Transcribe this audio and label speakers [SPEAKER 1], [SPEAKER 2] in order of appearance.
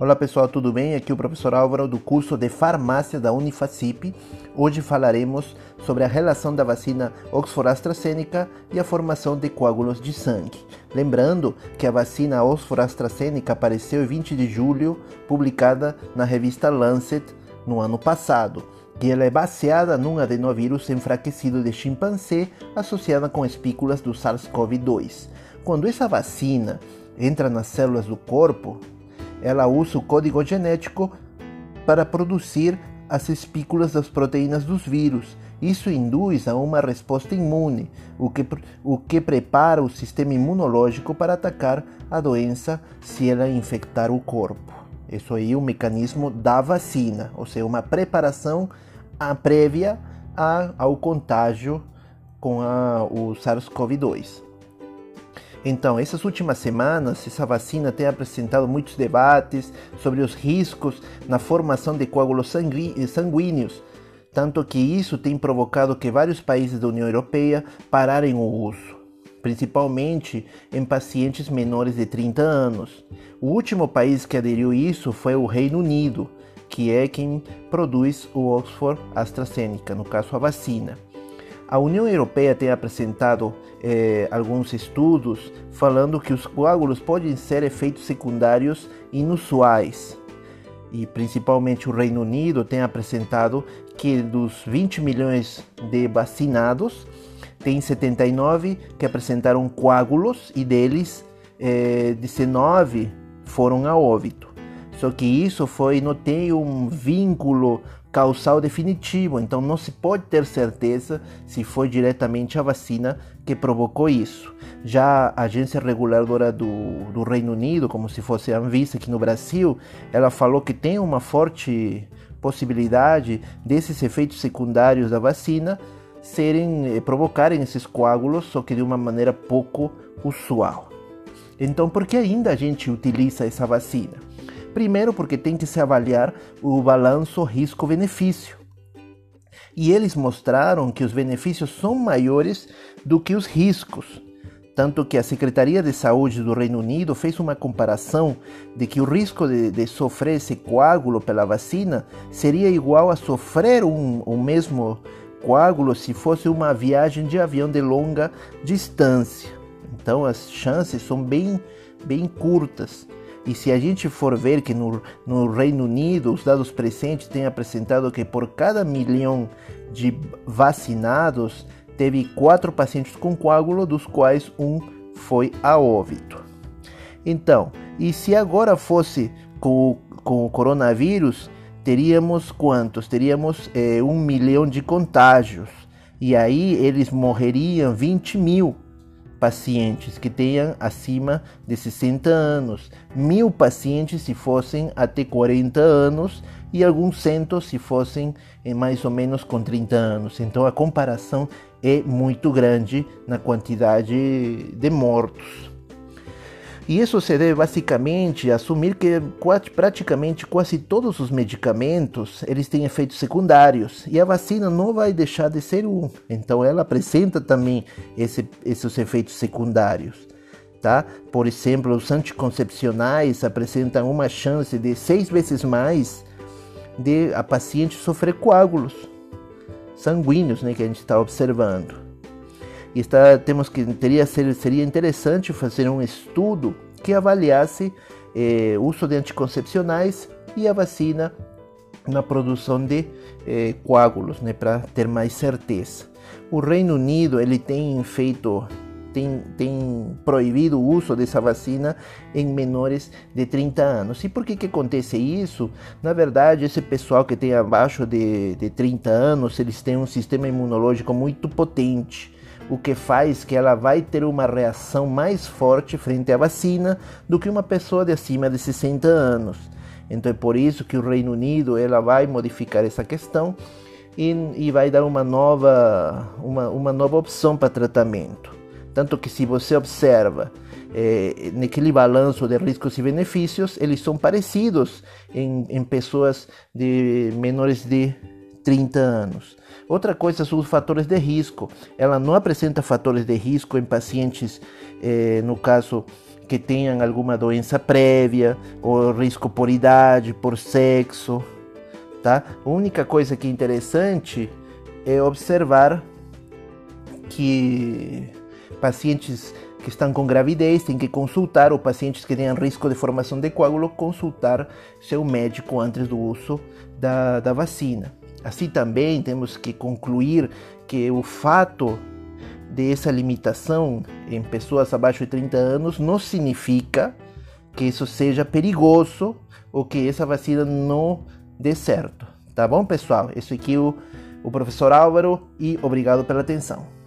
[SPEAKER 1] Olá pessoal, tudo bem? Aqui é o professor Álvaro do curso de Farmácia da Unifacip. Hoje falaremos sobre a relação da vacina Oxford AstraZeneca e a formação de coágulos de sangue. Lembrando que a vacina Oxford AstraZeneca apareceu em 20 de julho, publicada na revista Lancet no ano passado, que ela é baseada num adenovírus enfraquecido de chimpanzé associada com espículas do SARS-CoV-2. Quando essa vacina entra nas células do corpo, ela usa o código genético para produzir as espículas das proteínas dos vírus. Isso induz a uma resposta imune, o que, o que prepara o sistema imunológico para atacar a doença se ela infectar o corpo. Isso aí é o mecanismo da vacina, ou seja, uma preparação prévia ao contágio com a, o SARS-CoV-2. Então, essas últimas semanas, essa vacina tem apresentado muitos debates sobre os riscos na formação de coágulos sanguíneos, tanto que isso tem provocado que vários países da União Europeia pararem o uso, principalmente em pacientes menores de 30 anos. O último país que aderiu isso foi o Reino Unido, que é quem produz o Oxford AstraZeneca, no caso a vacina. A União Europeia tem apresentado eh, alguns estudos falando que os coágulos podem ser efeitos secundários inusuais. E principalmente o Reino Unido tem apresentado que dos 20 milhões de vacinados, tem 79 que apresentaram coágulos e deles eh, 19 foram a óbito. Só que isso foi, não tem um vínculo causal definitivo, então não se pode ter certeza se foi diretamente a vacina que provocou isso. Já a agência reguladora do, do Reino Unido, como se fosse a Anvisa aqui no Brasil, ela falou que tem uma forte possibilidade desses efeitos secundários da vacina serem eh, provocarem esses coágulos, só que de uma maneira pouco usual. Então, por que ainda a gente utiliza essa vacina? Primeiro, porque tem que se avaliar o balanço risco-benefício. E eles mostraram que os benefícios são maiores do que os riscos. Tanto que a Secretaria de Saúde do Reino Unido fez uma comparação de que o risco de, de sofrer esse coágulo pela vacina seria igual a sofrer um, o mesmo coágulo se fosse uma viagem de avião de longa distância. Então as chances são bem, bem curtas. E se a gente for ver que no, no Reino Unido os dados presentes têm apresentado que por cada milhão de vacinados teve quatro pacientes com coágulo, dos quais um foi a óbito. Então, e se agora fosse com, com o coronavírus, teríamos quantos? Teríamos é, um milhão de contágios. E aí eles morreriam 20 mil pacientes que tenham acima de 60 anos, mil pacientes se fossem até 40 anos e alguns centos se fossem eh, mais ou menos com 30 anos. Então a comparação é muito grande na quantidade de mortos. E isso se deve basicamente a assumir que praticamente quase todos os medicamentos eles têm efeitos secundários e a vacina não vai deixar de ser um. Então ela apresenta também esse, esses efeitos secundários. Tá? Por exemplo, os anticoncepcionais apresentam uma chance de seis vezes mais de a paciente sofrer coágulos sanguíneos, né, que a gente está observando. Está, temos que teria seria interessante fazer um estudo que avaliasse eh, uso de anticoncepcionais e a vacina na produção de eh, coágulos, né, para ter mais certeza. O Reino Unido ele tem feito tem, tem, proibido o uso dessa vacina em menores de 30 anos. E por que, que acontece isso? Na verdade, esse pessoal que tem abaixo de, de 30 anos, eles têm um sistema imunológico muito potente o que faz que ela vai ter uma reação mais forte frente à vacina do que uma pessoa de acima de 60 anos. Então é por isso que o Reino Unido ela vai modificar essa questão e, e vai dar uma nova, uma, uma nova opção para tratamento. Tanto que se você observa é, naquele balanço de riscos e benefícios, eles são parecidos em, em pessoas de menores de 30 anos. Outra coisa são os fatores de risco. Ela não apresenta fatores de risco em pacientes, eh, no caso, que tenham alguma doença prévia, ou risco por idade, por sexo, tá? A única coisa que é interessante é observar que pacientes que estão com gravidez têm que consultar, ou pacientes que tenham risco de formação de coágulo, consultar seu médico antes do uso da, da vacina. Assim também temos que concluir que o fato dessa limitação em pessoas abaixo de 30 anos não significa que isso seja perigoso ou que essa vacina não dê certo. Tá bom, pessoal? Esse aqui é o, o professor Álvaro e obrigado pela atenção.